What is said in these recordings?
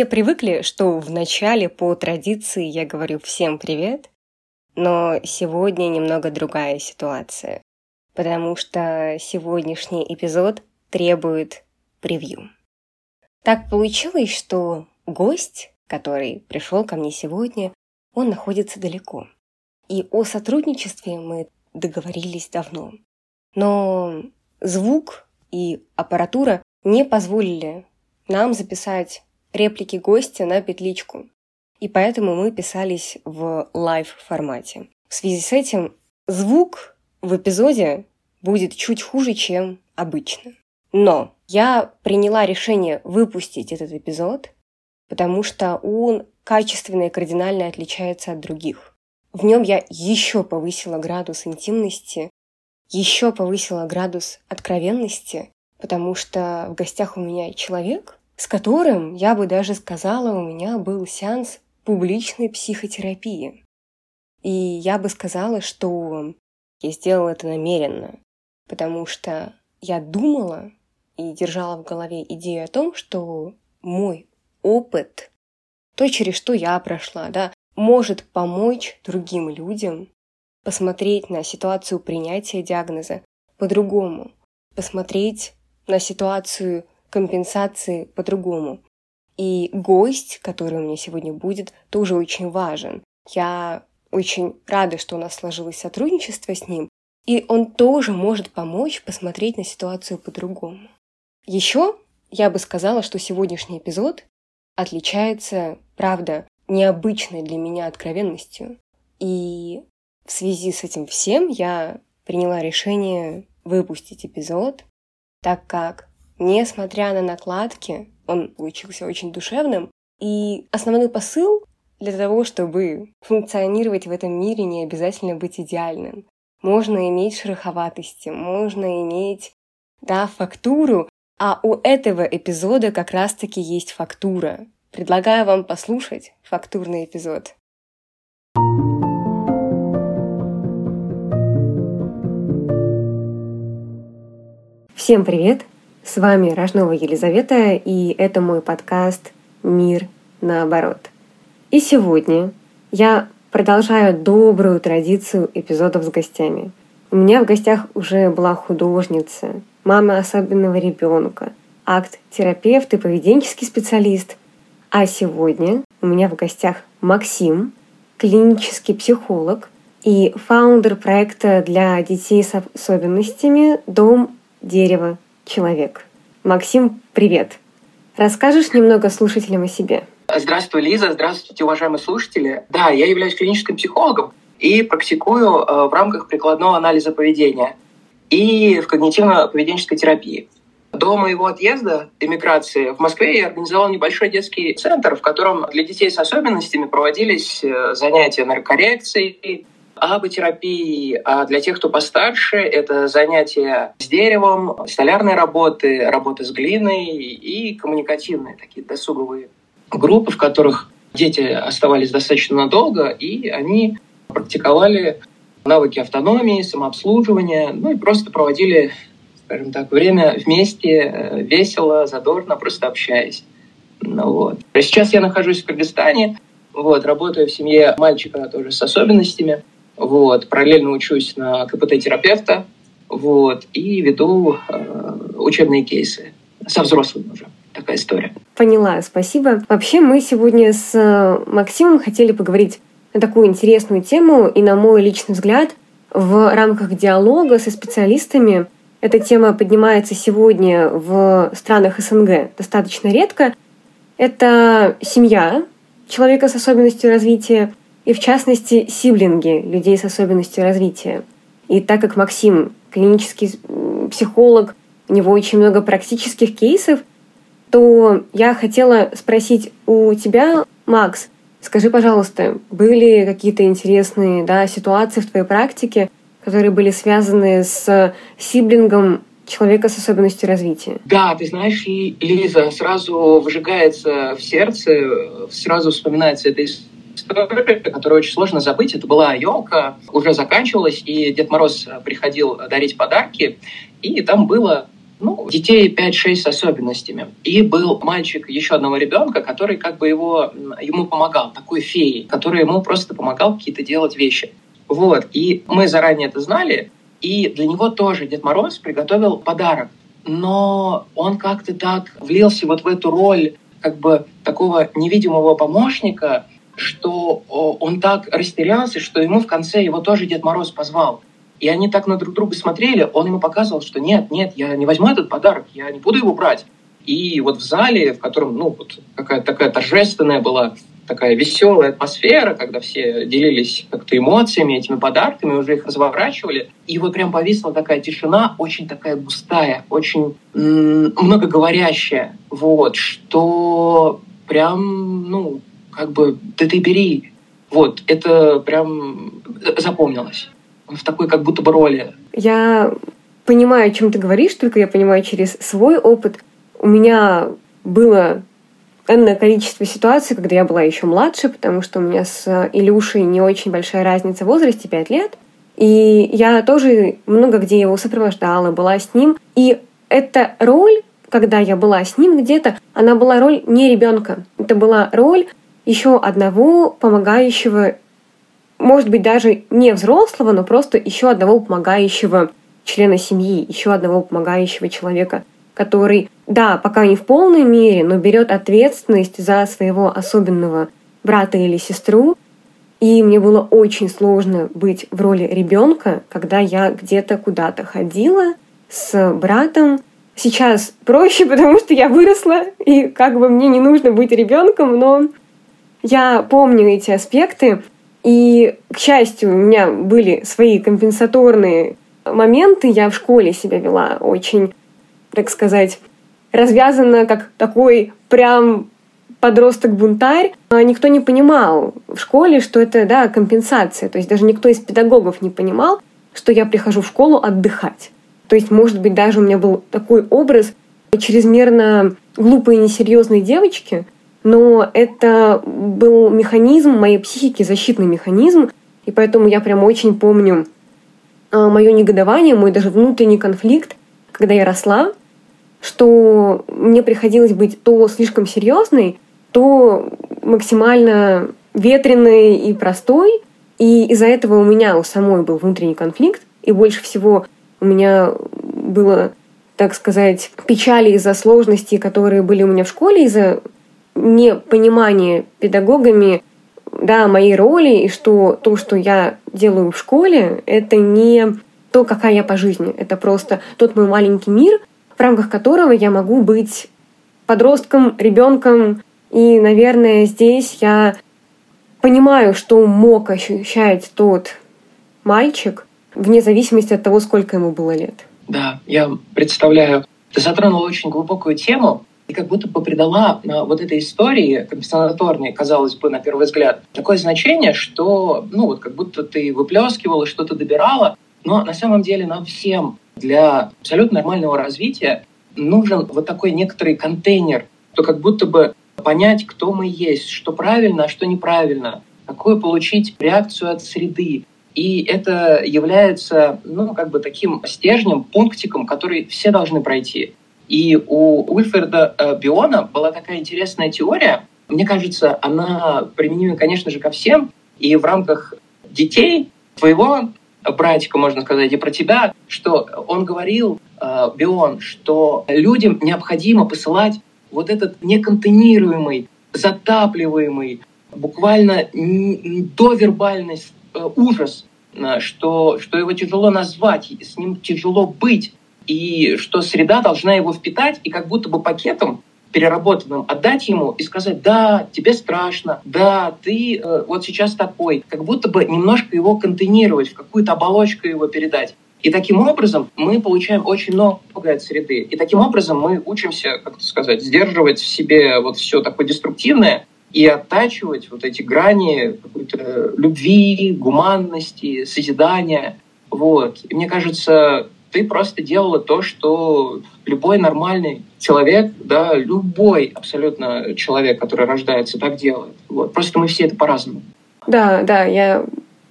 Все привыкли, что в начале по традиции я говорю всем привет, но сегодня немного другая ситуация, потому что сегодняшний эпизод требует превью. Так получилось, что гость, который пришел ко мне сегодня, он находится далеко. И о сотрудничестве мы договорились давно. Но звук и аппаратура не позволили нам записать реплики гостя на петличку. И поэтому мы писались в лайв-формате. В связи с этим звук в эпизоде будет чуть хуже, чем обычно. Но я приняла решение выпустить этот эпизод, потому что он качественно и кардинально отличается от других. В нем я еще повысила градус интимности, еще повысила градус откровенности, потому что в гостях у меня человек, с которым, я бы даже сказала, у меня был сеанс публичной психотерапии. И я бы сказала, что я сделала это намеренно, потому что я думала и держала в голове идею о том, что мой опыт, то, через что я прошла, да, может помочь другим людям посмотреть на ситуацию принятия диагноза по-другому, посмотреть на ситуацию компенсации по-другому. И гость, который у меня сегодня будет, тоже очень важен. Я очень рада, что у нас сложилось сотрудничество с ним, и он тоже может помочь посмотреть на ситуацию по-другому. Еще я бы сказала, что сегодняшний эпизод отличается, правда, необычной для меня откровенностью. И в связи с этим всем я приняла решение выпустить эпизод, так как Несмотря на накладки, он получился очень душевным. И основной посыл для того, чтобы функционировать в этом мире, не обязательно быть идеальным. Можно иметь шероховатости, можно иметь, да, фактуру, а у этого эпизода как раз-таки есть фактура. Предлагаю вам послушать фактурный эпизод. Всем привет! С вами Рожнова Елизавета, и это мой подкаст «Мир наоборот». И сегодня я продолжаю добрую традицию эпизодов с гостями. У меня в гостях уже была художница, мама особенного ребенка, акт-терапевт и поведенческий специалист. А сегодня у меня в гостях Максим, клинический психолог и фаундер проекта для детей с особенностями «Дом, дерево, человек. Максим, привет. Расскажешь немного слушателям о себе? Здравствуй, Лиза. Здравствуйте, уважаемые слушатели. Да, я являюсь клиническим психологом и практикую э, в рамках прикладного анализа поведения и в когнитивно-поведенческой терапии. До моего отъезда, эмиграции, в Москве я организовал небольшой детский центр, в котором для детей с особенностями проводились э, занятия наркоррекцией, аботерапии, а для тех, кто постарше, это занятия с деревом, столярные работы, работы с глиной и коммуникативные такие досуговые группы, в которых дети оставались достаточно надолго, и они практиковали навыки автономии, самообслуживания, ну и просто проводили, скажем так, время вместе, э, весело, задорно, просто общаясь. Ну, вот. Сейчас я нахожусь в Кыргызстане, вот, работаю в семье мальчика тоже с особенностями. Вот, параллельно учусь на КПТ-терапевта, вот, и веду э, учебные кейсы со взрослыми уже. Такая история. Поняла, спасибо. Вообще мы сегодня с э, Максимом хотели поговорить на такую интересную тему, и на мой личный взгляд, в рамках диалога со специалистами эта тема поднимается сегодня в странах СНГ достаточно редко. Это семья человека с особенностью развития, и в частности сиблинги людей с особенностью развития. И так как Максим клинический психолог, у него очень много практических кейсов, то я хотела спросить у тебя, Макс, скажи, пожалуйста, были какие-то интересные да, ситуации в твоей практике, которые были связаны с сиблингом человека с особенностью развития. Да, ты знаешь, Лиза сразу выжигается в сердце, сразу вспоминается эта история, которую очень сложно забыть. Это была елка, уже заканчивалась, и Дед Мороз приходил дарить подарки, и там было ну, детей 5-6 с особенностями. И был мальчик еще одного ребенка, который как бы его, ему помогал, такой феей, который ему просто помогал какие-то делать вещи. Вот. И мы заранее это знали, и для него тоже Дед Мороз приготовил подарок. Но он как-то так влился вот в эту роль как бы такого невидимого помощника, что он так растерялся, что ему в конце его тоже Дед Мороз позвал. И они так на друг друга смотрели, он ему показывал, что нет, нет, я не возьму этот подарок, я не буду его брать. И вот в зале, в котором, ну, вот какая-то такая торжественная была, такая веселая атмосфера, когда все делились как-то эмоциями, этими подарками, уже их разворачивали. И вот прям повисла такая тишина, очень такая густая, очень м- многоговорящая, вот, что прям, ну, как бы, да ты бери. Вот, это прям запомнилось в такой как будто бы роли. Я понимаю, о чем ты говоришь, только я понимаю через свой опыт. У меня было энное количество ситуаций, когда я была еще младше, потому что у меня с Илюшей не очень большая разница в возрасте, 5 лет. И я тоже много где его сопровождала, была с ним. И эта роль, когда я была с ним где-то, она была роль не ребенка. Это была роль еще одного помогающего может быть, даже не взрослого, но просто еще одного помогающего члена семьи, еще одного помогающего человека, который, да, пока не в полной мере, но берет ответственность за своего особенного брата или сестру. И мне было очень сложно быть в роли ребенка, когда я где-то куда-то ходила с братом. Сейчас проще, потому что я выросла, и как бы мне не нужно быть ребенком, но я помню эти аспекты, и, к счастью, у меня были свои компенсаторные моменты. Я в школе себя вела очень, так сказать, развязанно, как такой прям подросток-бунтарь. А никто не понимал в школе, что это да, компенсация. То есть даже никто из педагогов не понимал, что я прихожу в школу отдыхать. То есть, может быть, даже у меня был такой образ чрезмерно глупой и несерьезной девочки — но это был механизм моей психики, защитный механизм, и поэтому я прям очень помню а, мое негодование, мой даже внутренний конфликт, когда я росла, что мне приходилось быть то слишком серьезной, то максимально ветреной и простой. И из-за этого у меня у самой был внутренний конфликт, и больше всего у меня было, так сказать, печали из-за сложностей, которые были у меня в школе, из-за непонимание педагогами да, моей роли, и что то, что я делаю в школе, это не то, какая я по жизни. Это просто тот мой маленький мир, в рамках которого я могу быть подростком, ребенком. И, наверное, здесь я понимаю, что мог ощущать тот мальчик, вне зависимости от того, сколько ему было лет. Да, я представляю. Ты затронул очень глубокую тему, и как будто бы придала а, вот этой истории, компенсаторной, казалось бы, на первый взгляд, такое значение, что, ну, вот как будто ты выплескивала, что-то добирала, но на самом деле нам всем для абсолютно нормального развития нужен вот такой некоторый контейнер, то как будто бы понять, кто мы есть, что правильно, а что неправильно, какую получить реакцию от среды. И это является, ну, как бы таким стержнем, пунктиком, который все должны пройти. И у Уильфреда э, Биона была такая интересная теория. Мне кажется, она применима, конечно же, ко всем. И в рамках детей твоего братика, можно сказать, и про тебя, что он говорил, э, Бион, что людям необходимо посылать вот этот неконтейнируемый, затапливаемый, буквально довербальный э, ужас, что, что его тяжело назвать, с ним тяжело быть и что среда должна его впитать и как будто бы пакетом переработанным отдать ему и сказать, да, тебе страшно, да, ты э, вот сейчас такой, как будто бы немножко его контейнировать, в какую-то оболочку его передать. И таким образом мы получаем очень много от среды. И таким образом мы учимся, как сказать, сдерживать в себе вот все такое деструктивное и оттачивать вот эти грани какой-то любви, гуманности, созидания. Вот. И мне кажется, ты просто делала то, что любой нормальный человек, да, любой абсолютно человек, который рождается, так делает. Вот. Просто мы все это по-разному. Да, да, я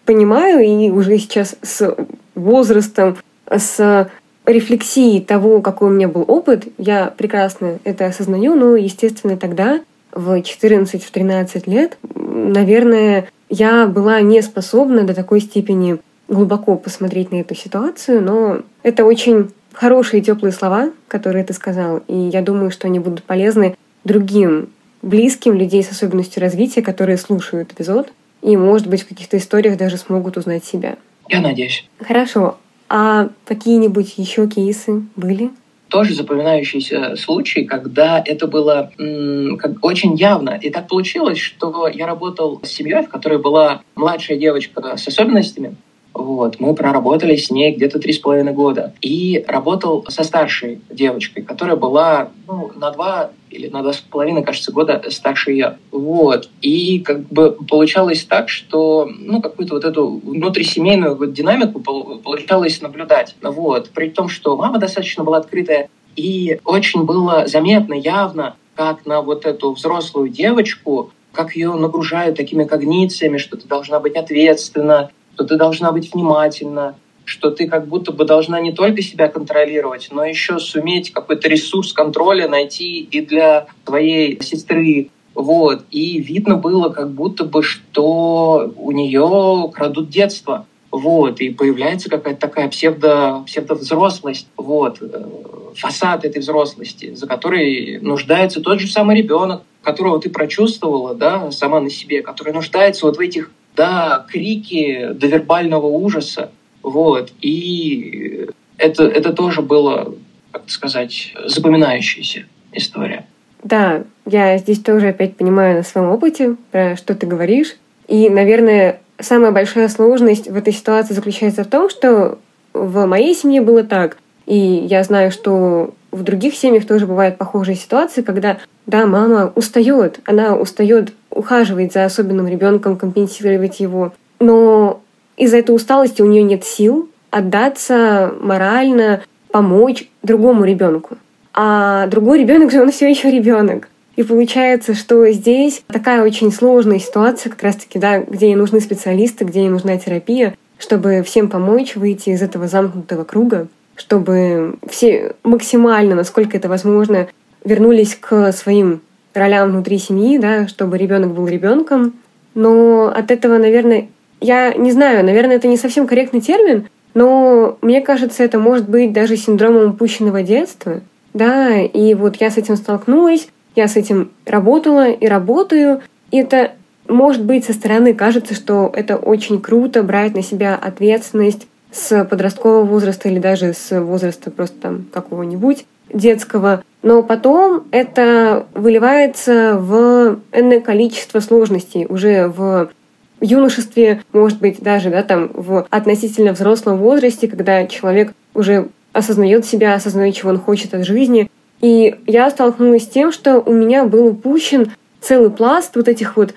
понимаю, и уже сейчас с возрастом, с рефлексии того, какой у меня был опыт, я прекрасно это осознаю, но, естественно, тогда, в 14-13 лет, наверное, я была не способна до такой степени глубоко посмотреть на эту ситуацию, но это очень хорошие теплые слова, которые ты сказал, и я думаю, что они будут полезны другим близким людей с особенностью развития, которые слушают эпизод, и, может быть, в каких-то историях даже смогут узнать себя. Я надеюсь. Хорошо. А какие-нибудь еще кейсы были? тоже запоминающийся случай, когда это было м, как, очень явно. И так получилось, что я работал с семьей, в которой была младшая девочка с особенностями, вот. Мы проработали с ней где-то три с половиной года. И работал со старшей девочкой, которая была ну, на два или на два с половиной, кажется, года старше ее. Вот. И как бы получалось так, что ну, какую-то вот эту внутрисемейную вот динамику получалось наблюдать. Вот. При том, что мама достаточно была открытая, и очень было заметно, явно, как на вот эту взрослую девочку как ее нагружают такими когнициями, что ты должна быть ответственна, что ты должна быть внимательна, что ты как будто бы должна не только себя контролировать, но еще суметь какой-то ресурс контроля найти и для твоей сестры. Вот. И видно было как будто бы, что у нее крадут детство. Вот, и появляется какая-то такая псевдо, псевдовзрослость, вот, э, фасад этой взрослости, за которой нуждается тот же самый ребенок, которого ты прочувствовала, да, сама на себе, который нуждается вот в этих да, крики до вербального ужаса. Вот. И это, это тоже было, как сказать, запоминающаяся история. Да, я здесь тоже опять понимаю на своем опыте, про что ты говоришь. И, наверное, самая большая сложность в этой ситуации заключается в том, что в моей семье было так. И я знаю, что в других семьях тоже бывают похожие ситуации, когда, да, мама устает, она устает ухаживать за особенным ребенком, компенсировать его, но из-за этой усталости у нее нет сил отдаться морально, помочь другому ребенку. А другой ребенок же он все еще ребенок. И получается, что здесь такая очень сложная ситуация, как раз-таки, да, где ей нужны специалисты, где ей нужна терапия, чтобы всем помочь выйти из этого замкнутого круга чтобы все максимально, насколько это возможно, вернулись к своим ролям внутри семьи, да, чтобы ребенок был ребенком. Но от этого, наверное, я не знаю, наверное, это не совсем корректный термин, но мне кажется, это может быть даже синдромом упущенного детства. Да, и вот я с этим столкнулась, я с этим работала и работаю. И это может быть со стороны кажется, что это очень круто брать на себя ответственность с подросткового возраста или даже с возраста просто там какого-нибудь детского. Но потом это выливается в энное количество сложностей уже в юношестве, может быть, даже да, там, в относительно взрослом возрасте, когда человек уже осознает себя, осознает, чего он хочет от жизни. И я столкнулась с тем, что у меня был упущен целый пласт вот этих вот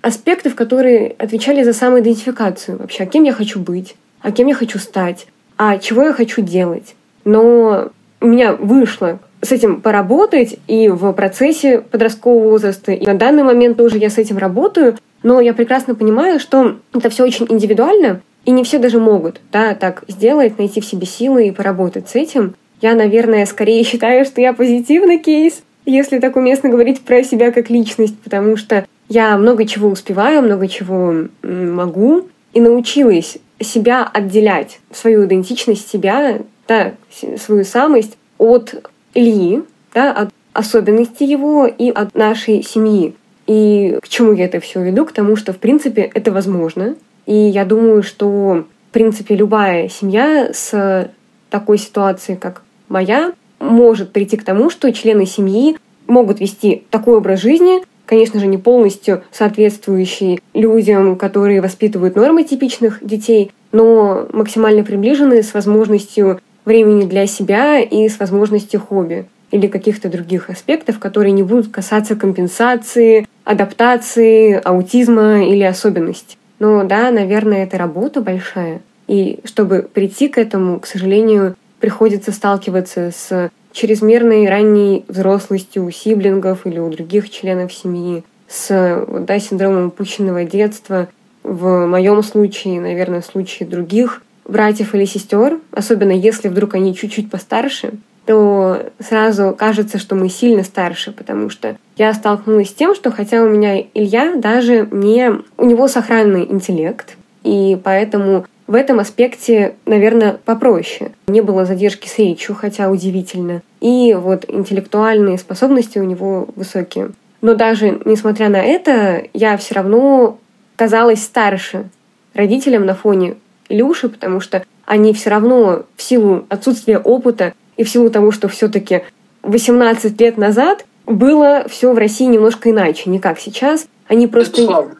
аспектов, которые отвечали за самоидентификацию вообще, кем я хочу быть, а кем я хочу стать, а чего я хочу делать. Но у меня вышло с этим поработать и в процессе подросткового возраста. И на данный момент тоже я с этим работаю, но я прекрасно понимаю, что это все очень индивидуально, и не все даже могут да, так сделать, найти в себе силы и поработать с этим. Я, наверное, скорее считаю, что я позитивный кейс, если так уместно говорить про себя как личность, потому что я много чего успеваю, много чего могу, и научилась себя отделять, свою идентичность себя, да, свою самость от Ильи, да, от особенностей его и от нашей семьи. И к чему я это все веду? К тому, что, в принципе, это возможно. И я думаю, что, в принципе, любая семья с такой ситуацией, как моя, может прийти к тому, что члены семьи могут вести такой образ жизни, конечно же, не полностью соответствующие людям, которые воспитывают нормы типичных детей, но максимально приближенные с возможностью времени для себя и с возможностью хобби или каких-то других аспектов, которые не будут касаться компенсации, адаптации, аутизма или особенностей. Но да, наверное, это работа большая. И чтобы прийти к этому, к сожалению, приходится сталкиваться с чрезмерной ранней взрослостью у сиблингов или у других членов семьи, с да, синдромом упущенного детства. В моем случае, наверное, в случае других братьев или сестер, особенно если вдруг они чуть-чуть постарше, то сразу кажется, что мы сильно старше, потому что я столкнулась с тем, что хотя у меня Илья даже не... У него сохранный интеллект, и поэтому в этом аспекте, наверное, попроще. Не было задержки с речью, хотя удивительно. И вот интеллектуальные способности у него высокие. Но даже несмотря на это, я все равно казалась старше родителям на фоне Илюши, потому что они все равно в силу отсутствия опыта и в силу того, что все-таки 18 лет назад было все в России немножко иначе, не как сейчас. Они просто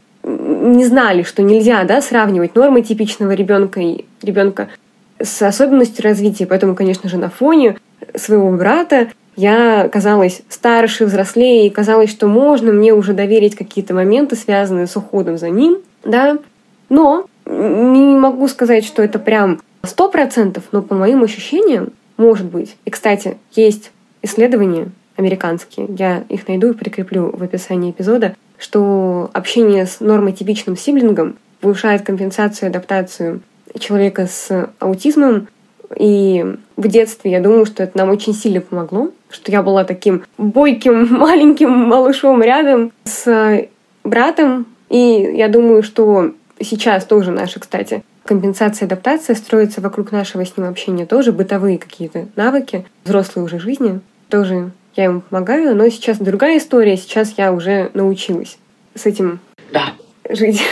не знали, что нельзя да, сравнивать нормы типичного ребенка и ребенка с особенностью развития. Поэтому, конечно же, на фоне своего брата я казалась старше, взрослее, и казалось, что можно мне уже доверить какие-то моменты, связанные с уходом за ним, да. Но не могу сказать, что это прям сто процентов, но по моим ощущениям, может быть. И, кстати, есть исследования американские, я их найду и прикреплю в описании эпизода, что общение с нормотипичным сиблингом повышает компенсацию и адаптацию человека с аутизмом. И в детстве я думаю, что это нам очень сильно помогло, что я была таким бойким маленьким малышом рядом с братом. И я думаю, что сейчас тоже наши, кстати, компенсация и адаптация строится вокруг нашего с ним общения тоже, бытовые какие-то навыки, взрослые уже жизни тоже я ему помогаю, но сейчас другая история, сейчас я уже научилась с этим да. жить.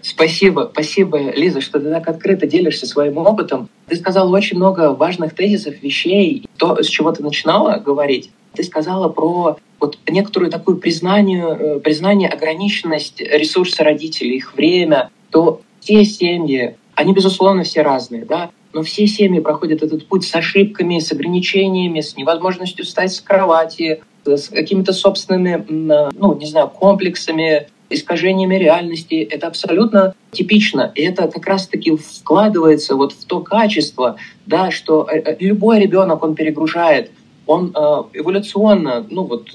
Спасибо, спасибо, Лиза, что ты так открыто делишься своим опытом. Ты сказала очень много важных тезисов, вещей. То, с чего ты начинала говорить, ты сказала про вот некоторую такую признание, э, признание ограниченность ресурса родителей, их время, то все семьи, они, безусловно, все разные, да, но все семьи проходят этот путь с ошибками, с ограничениями, с невозможностью встать с кровати, с какими-то собственными, ну, не знаю, комплексами, искажениями реальности. Это абсолютно типично. И это как раз-таки вкладывается вот в то качество, да, что э, э, любой ребенок, он перегружает, он э, эволюционно, ну вот,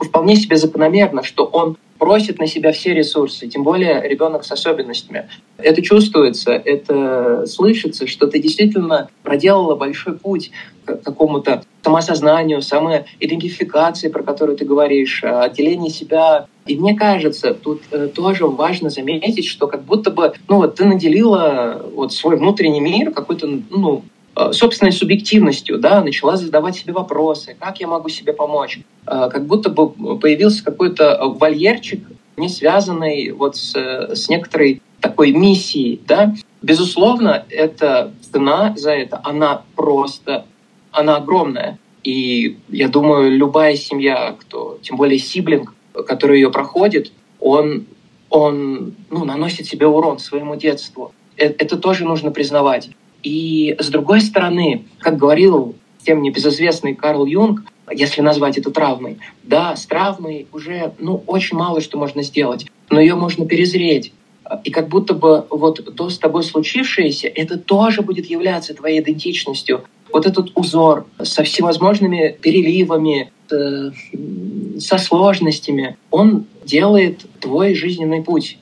вполне себе закономерно, что он просит на себя все ресурсы, тем более ребенок с особенностями. Это чувствуется, это слышится, что ты действительно проделала большой путь к какому-то самосознанию, самоидентификации, про которую ты говоришь, отделении себя. И мне кажется, тут э, тоже важно заметить, что как будто бы, ну вот ты наделила вот свой внутренний мир какой-то, ну, собственной субъективностью, да, начала задавать себе вопросы, как я могу себе помочь. Э, как будто бы появился какой-то вольерчик, не связанный вот с, с некоторой такой миссией, да. Безусловно, эта цена за это, она просто, она огромная. И я думаю, любая семья, кто, тем более сиблинг, который ее проходит, он, он ну, наносит себе урон своему детству. Э, это тоже нужно признавать. И с другой стороны, как говорил тем небезызвестный Карл Юнг, если назвать это травмой, да, с травмой уже ну, очень мало что можно сделать, но ее можно перезреть. И как будто бы вот то с тобой случившееся, это тоже будет являться твоей идентичностью. Вот этот узор со всевозможными переливами, со сложностями, он делает твой жизненный путь.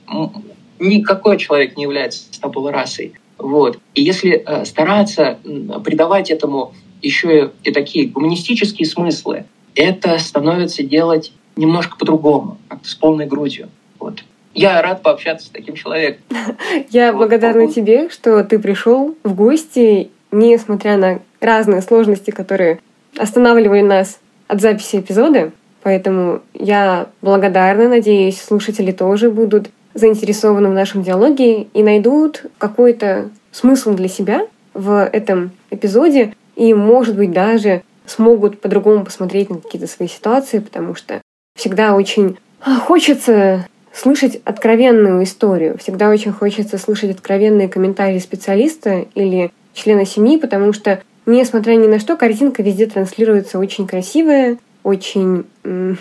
Никакой человек не является табула расой. Вот. И если э, стараться придавать этому еще и такие гуманистические смыслы, это становится делать немножко по-другому, с полной грудью. Вот. Я рад пообщаться с таким человеком. Я благодарна тебе, что ты пришел в гости, несмотря на разные сложности, которые останавливали нас от записи эпизода. Поэтому я благодарна, надеюсь, слушатели тоже будут заинтересованы в нашем диалоге и найдут какой-то смысл для себя в этом эпизоде и, может быть, даже смогут по-другому посмотреть на какие-то свои ситуации, потому что всегда очень хочется слышать откровенную историю, всегда очень хочется слышать откровенные комментарии специалиста или члена семьи, потому что, несмотря ни на что, картинка везде транслируется очень красивая, очень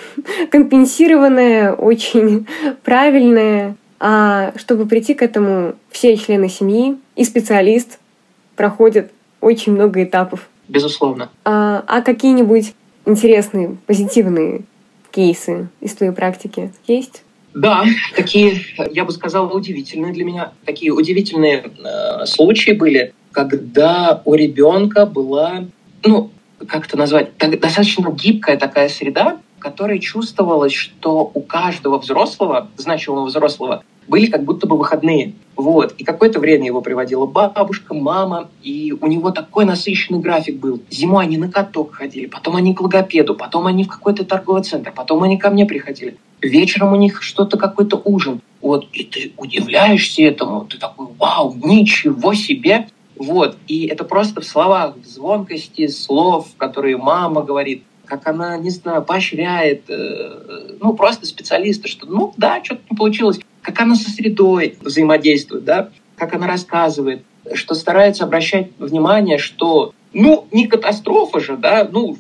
компенсированная, очень правильная, а чтобы прийти к этому, все члены семьи и специалист проходят очень много этапов. Безусловно. А, а какие-нибудь интересные, позитивные кейсы из твоей практики есть? Да, такие, я бы сказал, удивительные для меня, такие удивительные э, случаи были, когда у ребенка была, ну, как это назвать, достаточно гибкая такая среда, в которой чувствовалось, что у каждого взрослого, значимого взрослого, были как будто бы выходные. Вот. И какое-то время его приводила бабушка, мама, и у него такой насыщенный график был. Зимой они на каток ходили, потом они к логопеду, потом они в какой-то торговый центр, потом они ко мне приходили. Вечером у них что-то, какой-то ужин. Вот, и ты удивляешься этому, ты такой, вау, ничего себе! Вот, и это просто в словах, в звонкости слов, которые мама говорит, как она, не знаю, поощряет, э, ну, просто специалисты, что, ну, да, что-то не получилось как она со средой взаимодействует, да, как она рассказывает, что старается обращать внимание, что ну, не катастрофа же, да, ну,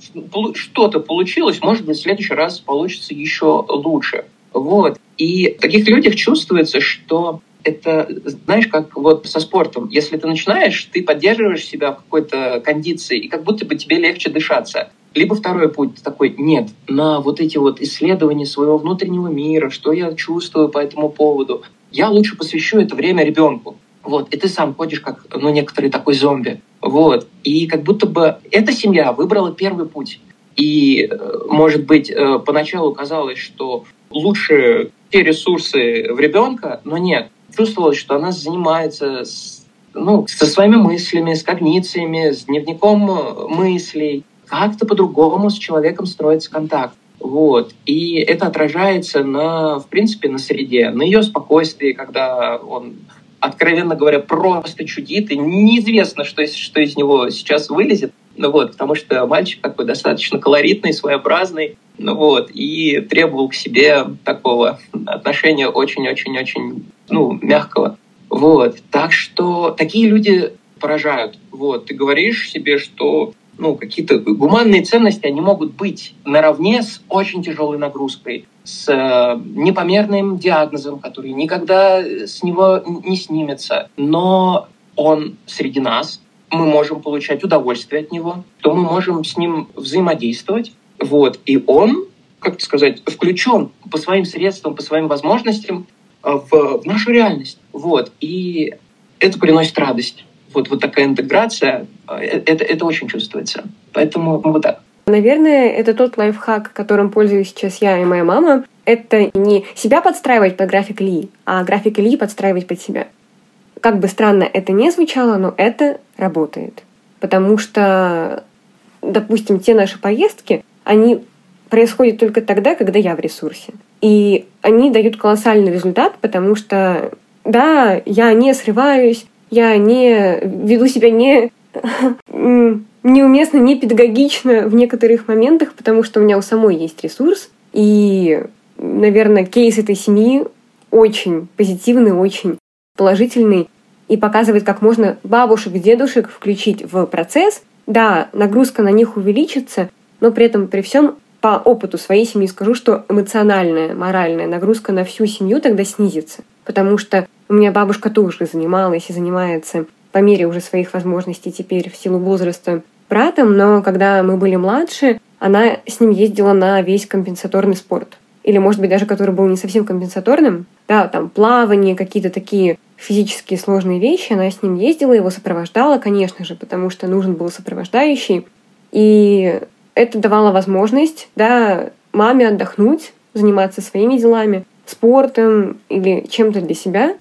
что-то получилось, может быть, в следующий раз получится еще лучше. Вот. И в таких людях чувствуется, что это, знаешь, как вот со спортом. Если ты начинаешь, ты поддерживаешь себя в какой-то кондиции, и как будто бы тебе легче дышаться. Либо второй путь такой, нет, на вот эти вот исследования своего внутреннего мира, что я чувствую по этому поводу, я лучше посвящу это время ребенку. Вот, и ты сам ходишь как, ну, некоторый такой зомби. Вот, и как будто бы эта семья выбрала первый путь. И, э, может быть, э, поначалу казалось, что лучше те ресурсы в ребенка, но нет. Чувствовалось, что она занимается с, ну, со своими мыслями, с когнициями, с дневником э, мыслей, как-то по-другому с человеком строится контакт. Вот. И это отражается на, в принципе, на среде, на ее спокойствии, когда он, откровенно говоря, просто чудит, и неизвестно, что, что из него сейчас вылезет. Ну вот, потому что мальчик такой достаточно колоритный, своеобразный, ну вот, и требовал к себе такого отношения очень-очень-очень, ну, мягкого. Вот, так что такие люди поражают. Вот, ты говоришь себе, что ну, какие-то гуманные ценности, они могут быть наравне с очень тяжелой нагрузкой, с э, непомерным диагнозом, который никогда с него не снимется. Но он среди нас, мы можем получать удовольствие от него, то мы можем с ним взаимодействовать. Вот. И он, как сказать, включен по своим средствам, по своим возможностям э, в, в нашу реальность. Вот. И это приносит радость вот, вот такая интеграция, э, это, это очень чувствуется. Поэтому вот так. Наверное, это тот лайфхак, которым пользуюсь сейчас я и моя мама. Это не себя подстраивать под график Ильи, а график Ильи подстраивать под себя. Как бы странно это не звучало, но это работает. Потому что, допустим, те наши поездки, они происходят только тогда, когда я в ресурсе. И они дают колоссальный результат, потому что, да, я не срываюсь, я не веду себя не неуместно, не педагогично в некоторых моментах, потому что у меня у самой есть ресурс. И, наверное, кейс этой семьи очень позитивный, очень положительный и показывает, как можно бабушек, дедушек включить в процесс. Да, нагрузка на них увеличится, но при этом при всем по опыту своей семьи скажу, что эмоциональная, моральная нагрузка на всю семью тогда снизится. Потому что у меня бабушка тоже занималась и занимается по мере уже своих возможностей теперь в силу возраста братом, но когда мы были младше, она с ним ездила на весь компенсаторный спорт. Или, может быть, даже который был не совсем компенсаторным. Да, там плавание, какие-то такие физические сложные вещи. Она с ним ездила, его сопровождала, конечно же, потому что нужен был сопровождающий. И это давало возможность, да, маме отдохнуть, заниматься своими делами, спортом или чем-то для себя.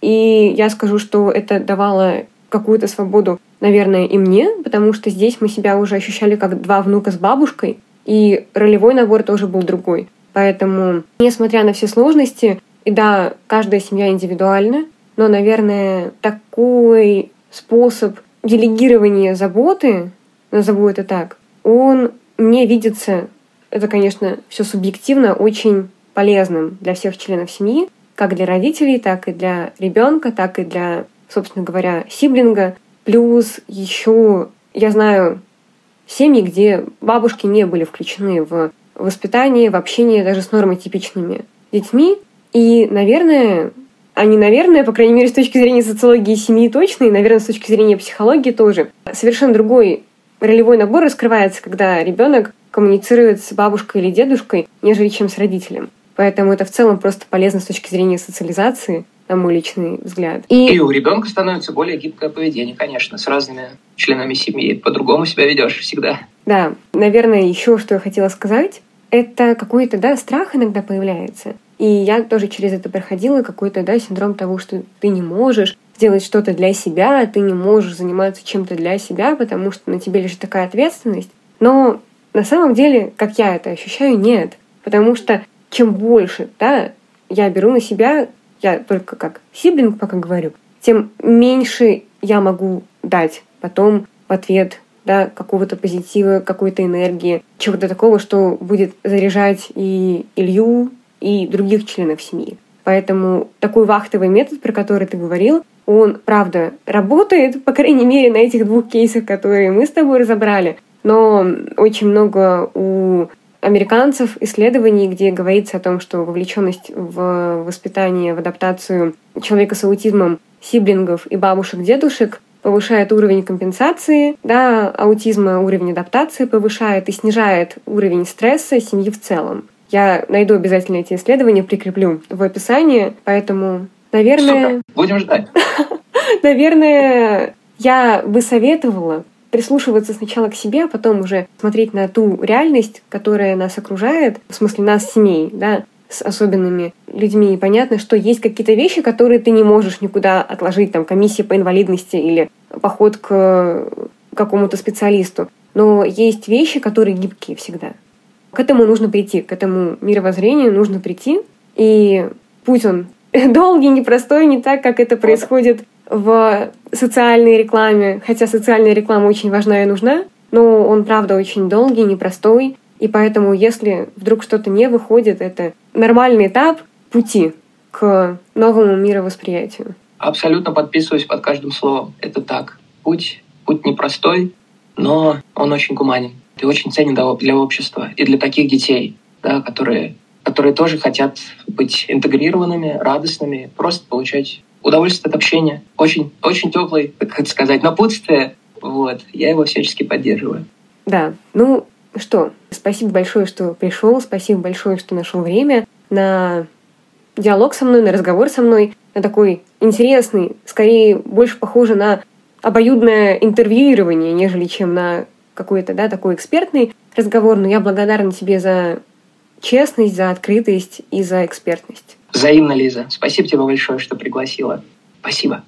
И я скажу, что это давало какую-то свободу, наверное, и мне, потому что здесь мы себя уже ощущали как два внука с бабушкой, и ролевой набор тоже был другой. Поэтому, несмотря на все сложности, и да, каждая семья индивидуальна, но, наверное, такой способ делегирования заботы, назову это так, он мне видится, это, конечно, все субъективно, очень полезным для всех членов семьи, как для родителей, так и для ребенка, так и для, собственно говоря, сиблинга. Плюс еще я знаю семьи, где бабушки не были включены в воспитание, в общение даже с нормотипичными детьми. И, наверное, они, наверное, по крайней мере, с точки зрения социологии семьи точно, и, наверное, с точки зрения психологии тоже, совершенно другой ролевой набор раскрывается, когда ребенок коммуницирует с бабушкой или дедушкой, нежели чем с родителем. Поэтому это в целом просто полезно с точки зрения социализации, на мой личный взгляд. И, и у ребенка становится более гибкое поведение, конечно, с разными членами семьи. По-другому себя ведешь всегда. Да, наверное, еще что я хотела сказать, это какой-то, да, страх иногда появляется. И я тоже через это проходила какой-то, да, синдром того, что ты не можешь сделать что-то для себя, ты не можешь заниматься чем-то для себя, потому что на тебе лежит такая ответственность. Но на самом деле, как я это ощущаю, нет. Потому что чем больше, да, я беру на себя, я только как сиблинг пока говорю, тем меньше я могу дать потом в ответ да, какого-то позитива, какой-то энергии, чего-то такого, что будет заряжать и Илью, и других членов семьи. Поэтому такой вахтовый метод, про который ты говорил, он, правда, работает, по крайней мере, на этих двух кейсах, которые мы с тобой разобрали. Но очень много у американцев исследований, где говорится о том, что вовлеченность в воспитание, в адаптацию человека с аутизмом, сиблингов и бабушек-дедушек повышает уровень компенсации да, аутизма, уровень адаптации повышает и снижает уровень стресса семьи в целом. Я найду обязательно эти исследования, прикреплю в описании, поэтому, наверное... Супер. Будем ждать. Наверное, я бы советовала прислушиваться сначала к себе, а потом уже смотреть на ту реальность, которая нас окружает, в смысле нас, семей, да, с особенными людьми. И понятно, что есть какие-то вещи, которые ты не можешь никуда отложить, там, комиссия по инвалидности или поход к какому-то специалисту. Но есть вещи, которые гибкие всегда. К этому нужно прийти, к этому мировоззрению нужно прийти. И путь он долгий, непростой, не так, как это происходит в социальной рекламе, хотя социальная реклама очень важна и нужна, но он, правда, очень долгий, непростой, и поэтому, если вдруг что-то не выходит, это нормальный этап пути к новому мировосприятию. Абсолютно подписываюсь под каждым словом. Это так. Путь, путь непростой, но он очень гуманен. И очень ценен для общества и для таких детей, да, которые, которые тоже хотят быть интегрированными, радостными, просто получать удовольствие от общения. Очень, очень теплый, как это сказать, напутствие. Вот. Я его всячески поддерживаю. Да. Ну что, спасибо большое, что пришел. Спасибо большое, что нашел время на диалог со мной, на разговор со мной, на такой интересный, скорее больше похоже на обоюдное интервьюирование, нежели чем на какой-то, да, такой экспертный разговор. Но я благодарна тебе за честность, за открытость и за экспертность. Взаимно, Лиза. Спасибо тебе большое, что пригласила. Спасибо.